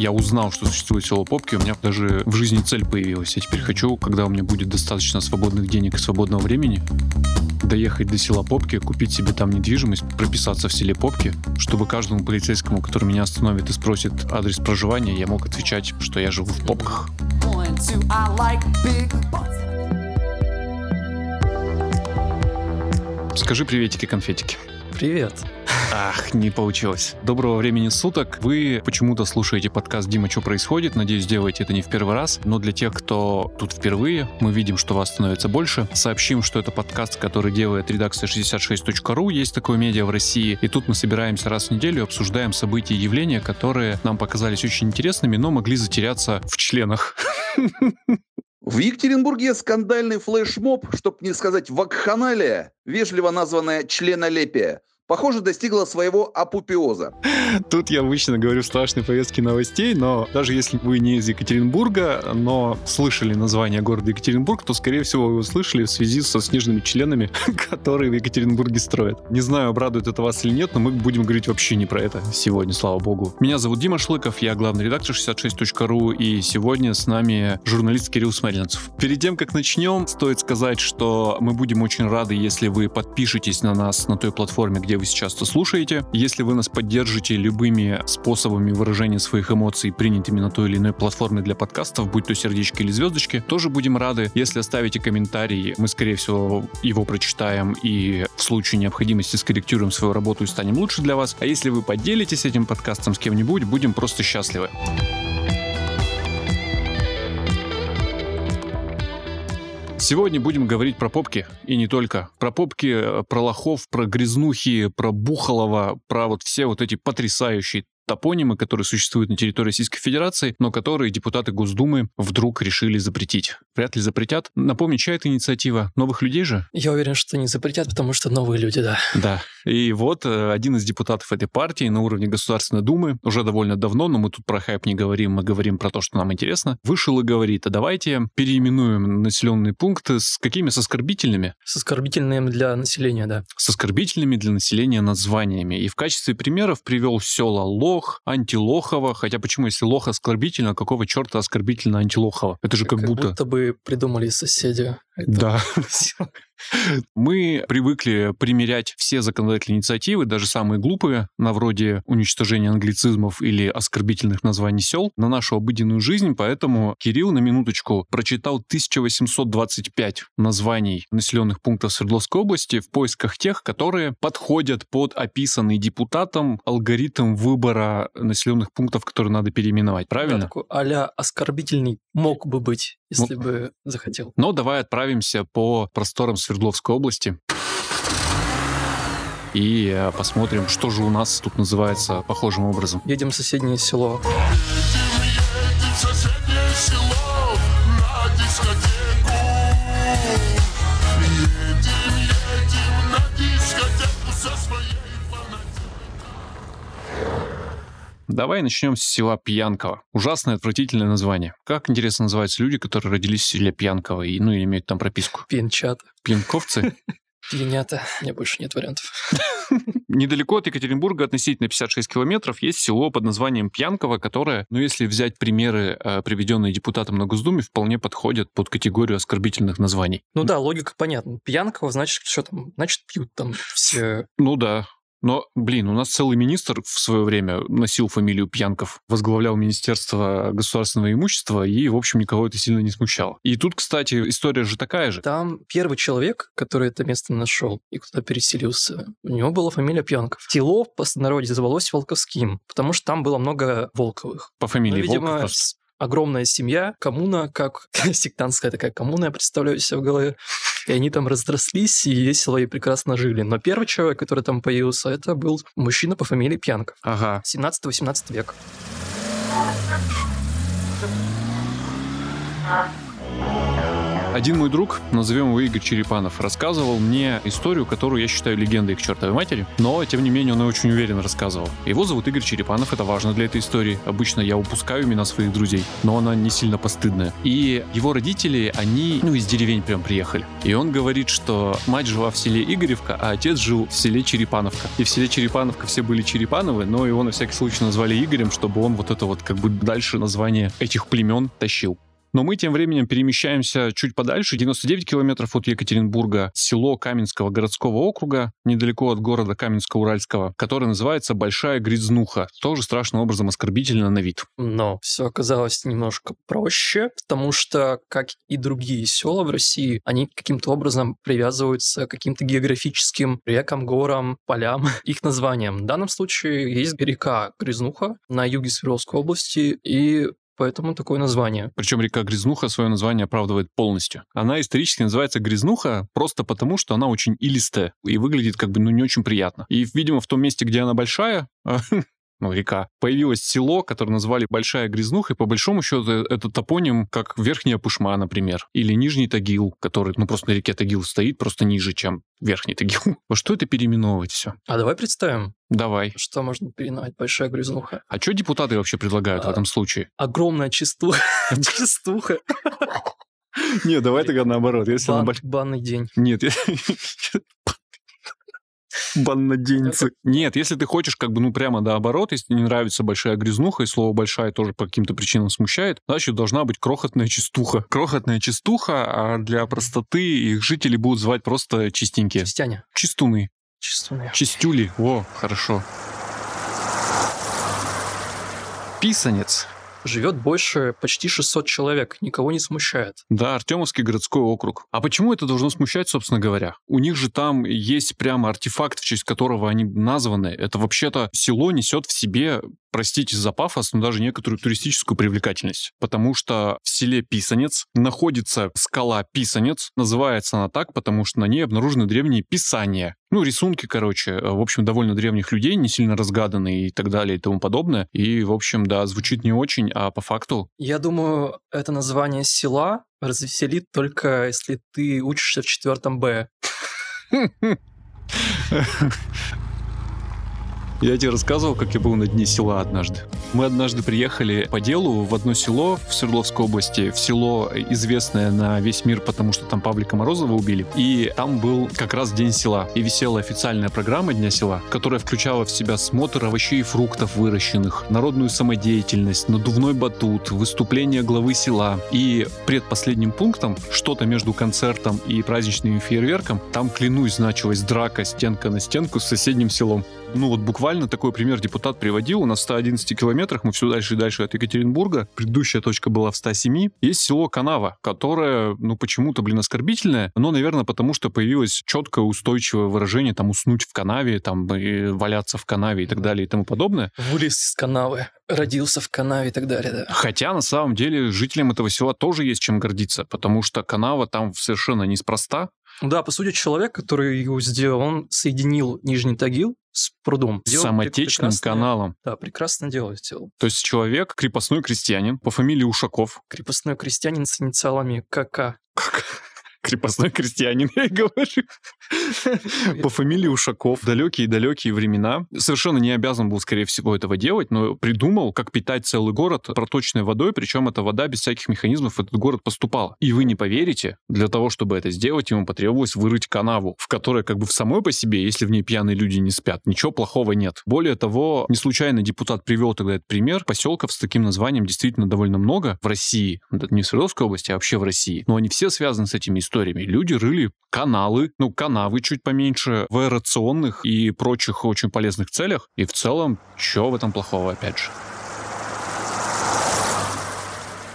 я узнал, что существует село Попки, у меня даже в жизни цель появилась. Я теперь хочу, когда у меня будет достаточно свободных денег и свободного времени, доехать до села Попки, купить себе там недвижимость, прописаться в селе Попки, чтобы каждому полицейскому, который меня остановит и спросит адрес проживания, я мог отвечать, что я живу в Попках. Скажи приветики-конфетики. Привет. Ах, не получилось. Доброго времени суток. Вы почему-то слушаете подкаст «Дима, что происходит?» Надеюсь, делаете это не в первый раз. Но для тех, кто тут впервые, мы видим, что вас становится больше. Сообщим, что это подкаст, который делает редакция 66.ru. Есть такое медиа в России. И тут мы собираемся раз в неделю, обсуждаем события и явления, которые нам показались очень интересными, но могли затеряться в членах. В Екатеринбурге скандальный флешмоб, чтоб не сказать вакханалия, вежливо названная членолепие, похоже, достигла своего апупеоза. Тут я обычно говорю страшные повестки новостей, но даже если вы не из Екатеринбурга, но слышали название города Екатеринбург, то, скорее всего, вы услышали в связи со снежными членами, которые в Екатеринбурге строят. Не знаю, обрадует это вас или нет, но мы будем говорить вообще не про это сегодня, слава богу. Меня зовут Дима Шлыков, я главный редактор 66.ru, и сегодня с нами журналист Кирилл Смельницев. Перед тем, как начнем, стоит сказать, что мы будем очень рады, если вы подпишетесь на нас на той платформе, где вы сейчас это слушаете. Если вы нас поддержите любыми способами выражения своих эмоций, принятыми на той или иной платформе для подкастов, будь то сердечки или звездочки, тоже будем рады. Если оставите комментарий, мы, скорее всего, его прочитаем и в случае необходимости скорректируем свою работу и станем лучше для вас. А если вы поделитесь этим подкастом с кем-нибудь, будем просто счастливы. Сегодня будем говорить про попки, и не только. Про попки, про лохов, про грязнухи, про Бухалова, про вот все вот эти потрясающие топонимы, которые существуют на территории Российской Федерации, но которые депутаты Госдумы вдруг решили запретить. Вряд ли запретят. Напомню, чья это инициатива? Новых людей же? Я уверен, что не запретят, потому что новые люди, да. Да. И вот э, один из депутатов этой партии на уровне Государственной Думы уже довольно давно, но мы тут про хайп не говорим, мы говорим про то, что нам интересно, вышел и говорит, а давайте переименуем населенные пункты с какими? С оскорбительными? С оскорбительными для населения, да. С оскорбительными для населения названиями. И в качестве примеров привел села Лох, лох, антилохово. Хотя почему, если лох оскорбительно, какого черта оскорбительно антилохово? Это же как, как будто... будто бы придумали соседи. Это да. Мы привыкли примерять все законодательные инициативы, даже самые глупые, на вроде уничтожения англицизмов или оскорбительных названий сел, на нашу обыденную жизнь, поэтому Кирилл на минуточку прочитал 1825 названий населенных пунктов Свердловской области в поисках тех, которые подходят под описанный депутатом алгоритм выбора населенных пунктов, которые надо переименовать. Правильно? Да, такой а оскорбительный мог бы быть, если ну, бы захотел. Но давай отправимся по просторам Свердловской области и э, посмотрим, что же у нас тут называется похожим образом. Едем в соседнее село. Давай начнем с села Пьянково. Ужасное, отвратительное название. Как, интересно, называются люди, которые родились в селе Пьянково и, ну, имеют там прописку? Пьянчата. Пьянковцы? Пьянята. У меня больше нет вариантов. Недалеко от Екатеринбурга, относительно 56 километров, есть село под названием Пьянково, которое, ну, если взять примеры, э, приведенные депутатом на Госдуме, вполне подходят под категорию оскорбительных названий. Ну да, логика понятна. Пьянково, значит, что там? Значит, пьют там все... Ну да, но, блин, у нас целый министр в свое время носил фамилию Пьянков, возглавлял Министерство государственного имущества, и, в общем, никого это сильно не смущало. И тут, кстати, история же такая же. Там первый человек, который это место нашел и куда переселился, у него была фамилия Пьянков. Тело в простонародье звалось Волковским, потому что там было много Волковых. По фамилии ну, видимо, Волков, огромная семья, коммуна, как сектантская такая коммуна, я представляю себе в голове. И они там разрослись и весело и прекрасно жили. Но первый человек, который там появился, это был мужчина по фамилии Пьянков. Ага. 17-18 век. Один мой друг, назовем его Игорь Черепанов, рассказывал мне историю, которую я считаю легендой к чертовой матери, но, тем не менее, он ее очень уверенно рассказывал. Его зовут Игорь Черепанов, это важно для этой истории. Обычно я упускаю имена своих друзей, но она не сильно постыдная. И его родители, они, ну, из деревень прям приехали. И он говорит, что мать жила в селе Игоревка, а отец жил в селе Черепановка. И в селе Черепановка все были Черепановы, но его на всякий случай назвали Игорем, чтобы он вот это вот как бы дальше название этих племен тащил. Но мы тем временем перемещаемся чуть подальше, 99 километров от Екатеринбурга, село Каменского городского округа, недалеко от города Каменска-Уральского, которое называется Большая Грязнуха, тоже страшным образом оскорбительно на вид. Но все оказалось немножко проще, потому что, как и другие села в России, они каким-то образом привязываются к каким-то географическим рекам, горам, полям, их названиям. В данном случае есть река Грязнуха на юге Свердловской области, и поэтому такое название. Причем река Грязнуха свое название оправдывает полностью. Она исторически называется Грязнуха просто потому, что она очень илистая и выглядит как бы ну не очень приятно. И, видимо, в том месте, где она большая, ну, река, появилось село, которое назвали Большая Грязнуха, и по большому счету это топоним, как Верхняя Пушма, например, или Нижний Тагил, который, ну, просто на реке Тагил стоит, просто ниже, чем Верхний Тагил. Во что это переименовывать все? А давай представим, Давай. что можно переименовать Большая Грязнуха. А что депутаты вообще предлагают в А. этом случае? Огромная чистуха. Чистуха. Не, давай тогда наоборот. Если Банный день. Нет, я- Банноденцы. Нет, если ты хочешь как бы, ну, прямо наоборот, если не нравится большая грязнуха, и слово большая тоже по каким-то причинам смущает, значит, должна быть крохотная чистуха. Крохотная чистуха, а для простоты их жители будут звать просто чистенькие. Чистяня. Чистуны. Чистуны. Чистюли. О, хорошо. Писанец. Живет больше почти 600 человек, никого не смущает. Да, Артемовский городской округ. А почему это должно смущать, собственно говоря? У них же там есть прямо артефакт, в честь которого они названы. Это вообще-то село несет в себе, простите за пафос, но даже некоторую туристическую привлекательность. Потому что в селе Писанец находится скала Писанец. Называется она так, потому что на ней обнаружены древние писания. Ну, рисунки, короче, э, в общем, довольно древних людей, не сильно разгаданные и так далее и тому подобное. И, в общем, да, звучит не очень, а по факту Я думаю, это название села развеселит только если ты учишься в четвертом Б. Я тебе рассказывал, как я был на дне села однажды. Мы однажды приехали по делу в одно село в Свердловской области, в село, известное на весь мир, потому что там Павлика Морозова убили. И там был как раз день села. И висела официальная программа Дня села, которая включала в себя смотр овощей и фруктов выращенных, народную самодеятельность, надувной батут, выступление главы села. И предпоследним пунктом, что-то между концертом и праздничным фейерверком, там, клянусь, значилась драка стенка на стенку с соседним селом. Ну вот буквально такой пример депутат приводил. У нас в 111 километрах, мы все дальше и дальше от Екатеринбурга. Предыдущая точка была в 107. Есть село Канава, которое, ну почему-то, блин, оскорбительное. Но, наверное, потому что появилось четкое устойчивое выражение, там, уснуть в канаве, там, и валяться в канаве и так далее и тому подобное. Вылез из канавы, родился в канаве и так далее, да. Хотя, на самом деле, жителям этого села тоже есть чем гордиться, потому что канава там совершенно неспроста. Да, по сути, человек, который его сделал, он соединил Нижний Тагил с прудом. С самотечным каналом. Да, прекрасное дело сделал. То есть человек, крепостной крестьянин по фамилии Ушаков, Крепостной крестьянин с инициалами КК. Крепостной крестьянин, я говорю. По фамилии Ушаков. Далекие-далекие времена. Совершенно не обязан был, скорее всего, этого делать, но придумал, как питать целый город проточной водой, причем эта вода без всяких механизмов в этот город поступала. И вы не поверите, для того, чтобы это сделать, ему потребовалось вырыть канаву, в которой как бы в самой по себе, если в ней пьяные люди не спят, ничего плохого нет. Более того, не случайно депутат привел тогда этот пример. Поселков с таким названием действительно довольно много в России. Это не в Свердловской области, а вообще в России. Но они все связаны с этими историями. Люди рыли каналы, ну, канавы чуть поменьше, в аэрационных и прочих очень полезных целях. И в целом, что в этом плохого, опять же?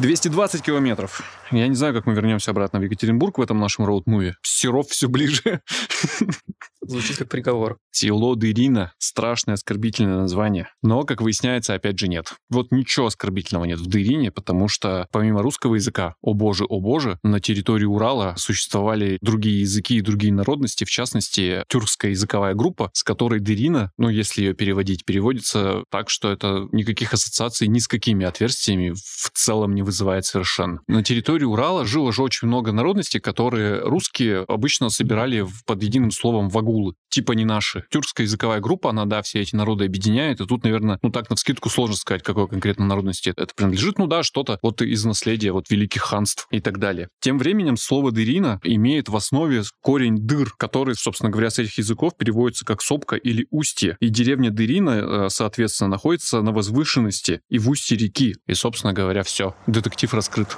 220 километров. Я не знаю, как мы вернемся обратно в Екатеринбург в этом нашем роуд-муве. Серов все ближе. Звучит как приговор. Село Дырина — страшное оскорбительное название. Но, как выясняется, опять же нет. Вот ничего оскорбительного нет в Дырине, потому что помимо русского языка «О боже, о боже», на территории Урала существовали другие языки и другие народности, в частности, тюркская языковая группа, с которой Дырина, ну, если ее переводить, переводится так, что это никаких ассоциаций ни с какими отверстиями в целом не вызывает совершенно. На территории Урала жило же очень много народностей, которые русские обычно собирали под единым словом вагулы, типа не наши. Тюркская языковая группа, она, да, все эти народы объединяет, и тут, наверное, ну так на вскидку сложно сказать, какой конкретно народности это принадлежит. Ну да, что-то вот из наследия вот великих ханств и так далее. Тем временем слово «дырина» имеет в основе корень «дыр», который, собственно говоря, с этих языков переводится как «сопка» или «устье». И деревня Дырина, э, соответственно, находится на возвышенности и в устье реки. И, собственно говоря, все. Детектив раскрыт.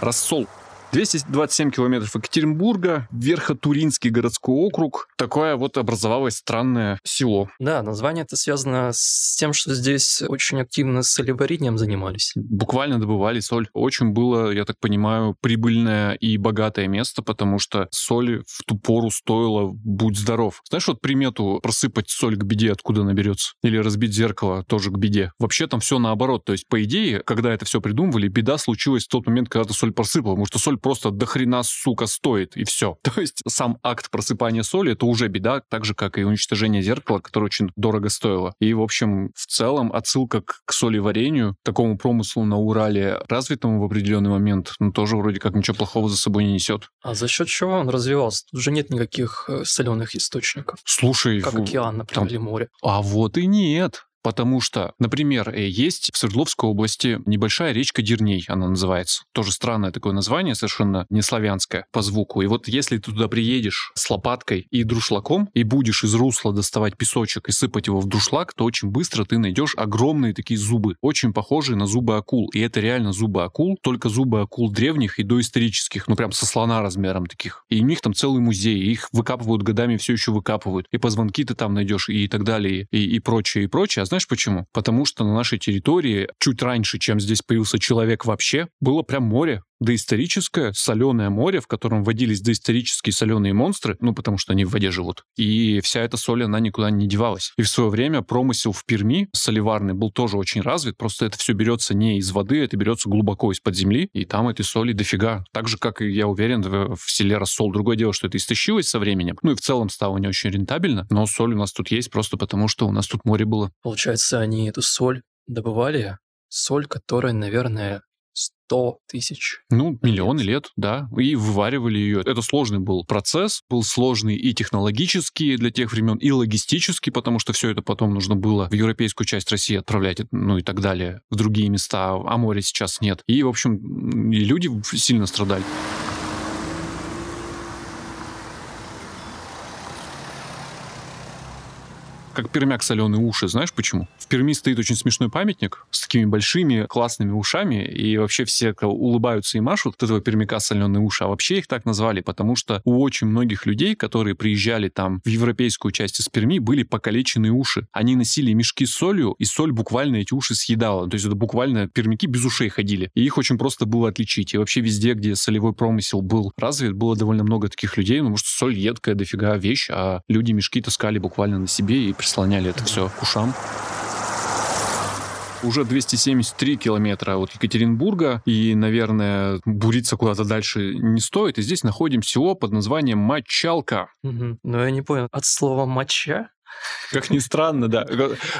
Рассол 227 километров Екатеринбурга, Верхотуринский городской округ. Такое вот образовалось странное село. Да, название это связано с тем, что здесь очень активно солеварением занимались. Буквально добывали соль. Очень было, я так понимаю, прибыльное и богатое место, потому что соль в ту пору стоила «будь здоров». Знаешь, вот примету просыпать соль к беде откуда наберется? Или разбить зеркало тоже к беде? Вообще там все наоборот. То есть, по идее, когда это все придумывали, беда случилась в тот момент, когда ты соль просыпал, потому что соль просто до хрена, сука, стоит, и все. То есть сам акт просыпания соли — это уже беда, так же, как и уничтожение зеркала, которое очень дорого стоило. И, в общем, в целом отсылка к, к соли-варенью, такому промыслу на Урале, развитому в определенный момент, ну, тоже вроде как ничего плохого за собой не несет. А за счет чего он развивался? Тут же нет никаких э, соленых источников. Слушай, как океан, например, там... или море. А вот и нет. Потому что, например, э, есть в Свердловской области небольшая речка Дерней, она называется. Тоже странное такое название, совершенно не славянское по звуку. И вот если ты туда приедешь с лопаткой и друшлаком, и будешь из русла доставать песочек и сыпать его в друшлак, то очень быстро ты найдешь огромные такие зубы, очень похожие на зубы акул. И это реально зубы акул, только зубы акул древних и доисторических, ну прям со слона размером таких. И у них там целый музей, их выкапывают годами, все еще выкапывают. И позвонки ты там найдешь, и так далее, и, и прочее, и прочее. А знаешь почему? Потому что на нашей территории чуть раньше, чем здесь появился человек вообще, было прям море доисторическое соленое море, в котором водились доисторические соленые монстры, ну, потому что они в воде живут. И вся эта соль, она никуда не девалась. И в свое время промысел в Перми соливарный был тоже очень развит, просто это все берется не из воды, это берется глубоко из-под земли, и там этой соли дофига. Так же, как и, я уверен, в, селе рассол. Другое дело, что это истощилось со временем, ну и в целом стало не очень рентабельно, но соль у нас тут есть просто потому, что у нас тут море было. Получается, они эту соль добывали, соль, которая, наверное, 100 тысяч. Ну, миллионы лет, да. И вываривали ее. Это сложный был процесс, был сложный и технологически для тех времен, и логистически, потому что все это потом нужно было в европейскую часть России отправлять, ну и так далее, в другие места, а моря сейчас нет. И, в общем, и люди сильно страдали. Как пермяк соленые уши. Знаешь почему? В Перми стоит очень смешной памятник с такими большими классными ушами, и вообще все улыбаются и машут от этого пермяка соленые уши. А вообще их так назвали, потому что у очень многих людей, которые приезжали там в европейскую часть из Перми, были покалеченные уши. Они носили мешки с солью, и соль буквально эти уши съедала. То есть это буквально пермяки без ушей ходили. И их очень просто было отличить. И вообще везде, где солевой промысел был развит, было довольно много таких людей, ну, потому что соль едкая дофига вещь, а люди мешки таскали буквально на себе и прислоняли это все к ушам уже 273 километра от Екатеринбурга, и, наверное, буриться куда-то дальше не стоит. И здесь находим село под названием Мочалка. Угу. Но я не понял, от слова «моча»? Как ни странно, да.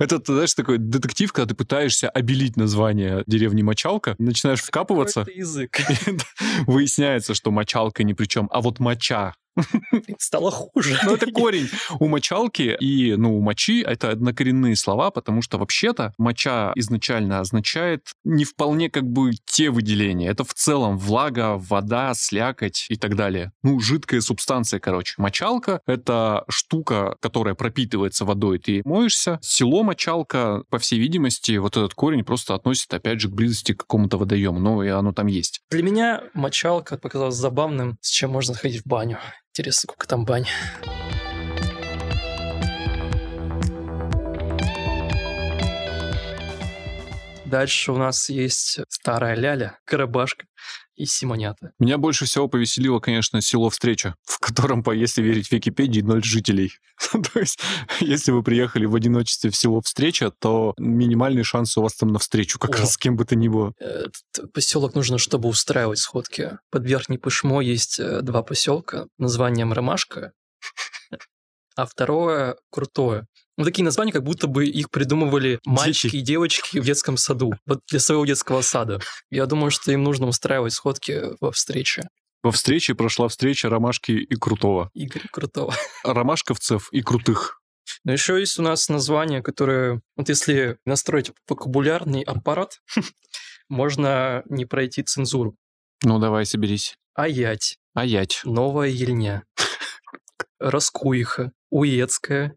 Это, знаешь, такой детектив, когда ты пытаешься обелить название деревни Мочалка, начинаешь вкапываться. язык. Выясняется, что Мочалка ни при чем, а вот Моча Стало хуже. Ну, это корень у мочалки и, ну, у мочи это однокоренные слова, потому что вообще-то моча изначально означает не вполне как бы те выделения. Это в целом влага, вода, слякоть и так далее. Ну, жидкая субстанция, короче. Мочалка — это штука, которая пропитывается водой, ты моешься. Село мочалка, по всей видимости, вот этот корень просто относит, опять же, к близости к какому-то водоему. Ну, и оно там есть. Для меня мочалка показалась забавным, с чем можно ходить в баню. Интересно, сколько там бань. Дальше у нас есть старая ляля, карабашка. И Симонята. Меня больше всего повеселило, конечно, село Встреча, в котором, по- если верить Википедии, ноль жителей. То есть, если вы приехали в одиночестве в село Встреча, то минимальный шанс у вас там на встречу как О. раз с кем бы то ни было. Этот поселок нужно, чтобы устраивать сходки. Под Верхней Пышмо есть э, два поселка названием Ромашка, а второе Крутое. Ну, такие названия, как будто бы их придумывали мальчики и девочки в детском саду, вот для своего детского сада. Я думаю, что им нужно устраивать сходки во встрече. Во встрече прошла встреча Ромашки и Крутого. Игорь Крутого. Ромашковцев и Крутых. Но еще есть у нас название, которое, вот если настроить вокабулярный аппарат, можно не пройти цензуру. Ну, давай, соберись. Аять, Аять. Новая Ельня, Раскуиха, Уецкая,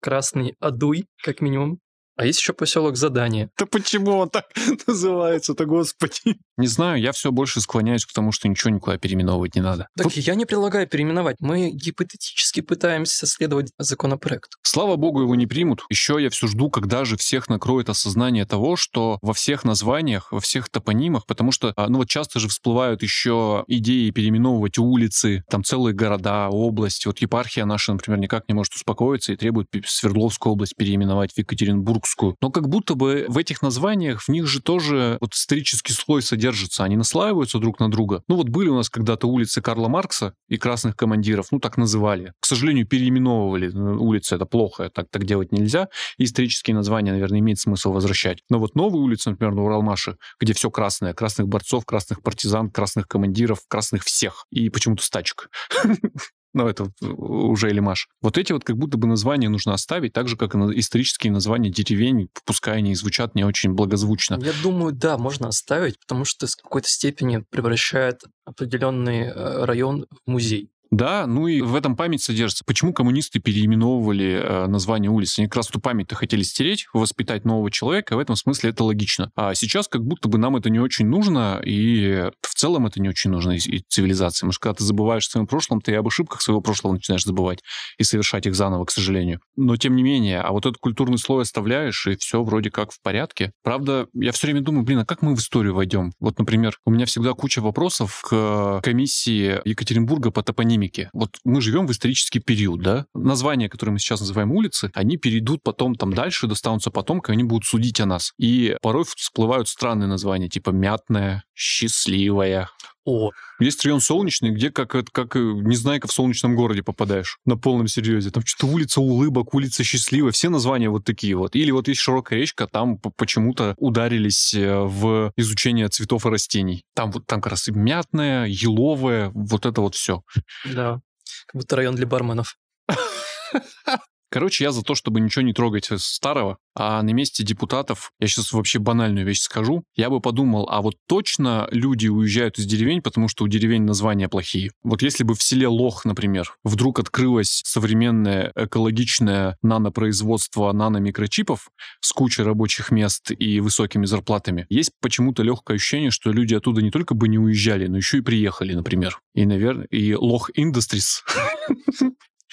Красный Адуй, как минимум. А есть еще поселок Задание. Да почему он так называется-то, господи? Не знаю, я все больше склоняюсь к тому, что ничего никуда переименовывать не надо. Так я не предлагаю переименовать. Мы гипотетически пытаемся следовать законопроекту. Слава богу, его не примут. Еще я все жду, когда же всех накроет осознание того, что во всех названиях, во всех топонимах, потому что, а, ну вот часто же всплывают еще идеи переименовывать улицы, там целые города, области. Вот епархия наша, например, никак не может успокоиться и требует Свердловскую область переименовать в Екатеринбургскую. Но как будто бы в этих названиях, в них же тоже вот исторический слой содержится, они наслаиваются друг на друга. Ну вот были у нас когда-то улицы Карла Маркса и красных командиров, ну так называли. К сожалению, переименовывали э, улицы, это плохо, так, так делать нельзя. И исторические названия, наверное, имеет смысл возвращать. Но вот новые улицы, например, на Уралмаше, где все красное, красных борцов, красных партизан, красных командиров, красных всех. И почему-то стачек. Ну, это уже Элимаш. Вот эти вот как будто бы названия нужно оставить, так же, как и исторические названия деревень, пускай они звучат не очень благозвучно. Я думаю, да, можно оставить, потому что с какой-то степени превращает определенный э, район в музей. Да, ну и в этом память содержится. Почему коммунисты переименовывали э, название улиц? Они как раз эту память-то хотели стереть, воспитать нового человека, в этом смысле это логично. А сейчас как будто бы нам это не очень нужно, и в целом это не очень нужно и, и цивилизации. Может, когда ты забываешь о своем прошлом, ты и об ошибках своего прошлого начинаешь забывать и совершать их заново, к сожалению. Но тем не менее, а вот этот культурный слой оставляешь, и все вроде как в порядке. Правда, я все время думаю, блин, а как мы в историю войдем? Вот, например, у меня всегда куча вопросов к комиссии Екатеринбурга по топонимике. Вот мы живем в исторический период, да? Названия, которые мы сейчас называем улицы, они перейдут потом там дальше, достанутся потом, когда они будут судить о нас. И порой всплывают странные названия, типа Мятная, Счастливая. О, Есть район Солнечный, где как, как э, Незнайка в солнечном городе попадаешь. На полном серьезе. Там что-то улица улыбок, улица счастливая. Все названия вот такие вот. Или вот есть широкая речка, там почему-то ударились э, в изучение цветов и растений. Там вот там как раз и мятная, еловая, вот это вот все. да. Как будто район для барменов. Короче, я за то, чтобы ничего не трогать из старого, а на месте депутатов, я сейчас вообще банальную вещь скажу, я бы подумал, а вот точно люди уезжают из деревень, потому что у деревень названия плохие. Вот если бы в селе Лох, например, вдруг открылось современное экологичное нанопроизводство наномикрочипов с кучей рабочих мест и высокими зарплатами, есть почему-то легкое ощущение, что люди оттуда не только бы не уезжали, но еще и приехали, например. И, наверное, и Лох Industries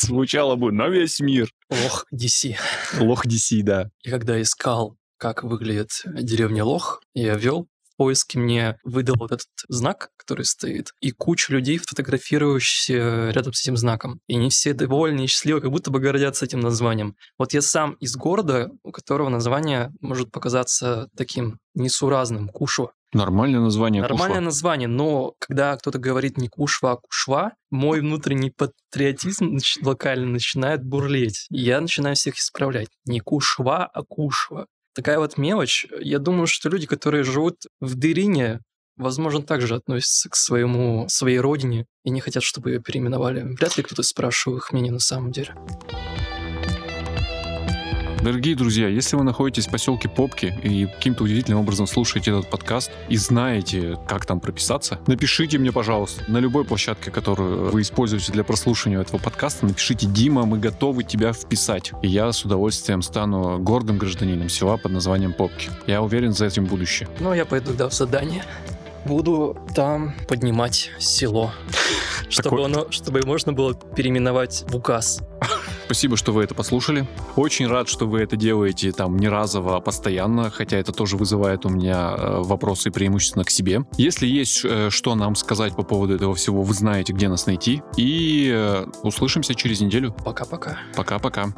звучало бы на весь мир. Лох DC. Лох DC, да. И когда искал, как выглядит деревня Лох, я вел в поиске мне выдал вот этот знак, который стоит, и кучу людей, фотографирующихся рядом с этим знаком. И не все довольны и счастливы, как будто бы гордятся этим названием. Вот я сам из города, у которого название может показаться таким несуразным, Кушва. Нормальное название. Нормальное Кушва. название, но когда кто-то говорит не Кушва, а Кушва, мой внутренний патриотизм нач- локально начинает бурлеть. И я начинаю всех исправлять. Не Кушва, а Кушва. Такая вот мелочь. Я думаю, что люди, которые живут в Дырине, возможно, также относятся к своему, своей родине и не хотят, чтобы ее переименовали. Вряд ли кто-то спрашивал их мнение на самом деле. Дорогие друзья, если вы находитесь в поселке Попки и каким-то удивительным образом слушаете этот подкаст и знаете, как там прописаться, напишите мне, пожалуйста, на любой площадке, которую вы используете для прослушивания этого подкаста, напишите «Дима, мы готовы тебя вписать». И я с удовольствием стану гордым гражданином села под названием Попки. Я уверен, за этим будущее. Ну, я пойду, да, в задание. Буду там поднимать село, чтобы, оно, чтобы можно было переименовать в указ. Спасибо, что вы это послушали. Очень рад, что вы это делаете там не разово, а постоянно, хотя это тоже вызывает у меня э, вопросы преимущественно к себе. Если есть э, что нам сказать по поводу этого всего, вы знаете, где нас найти. И э, услышимся через неделю. Пока-пока. Пока-пока.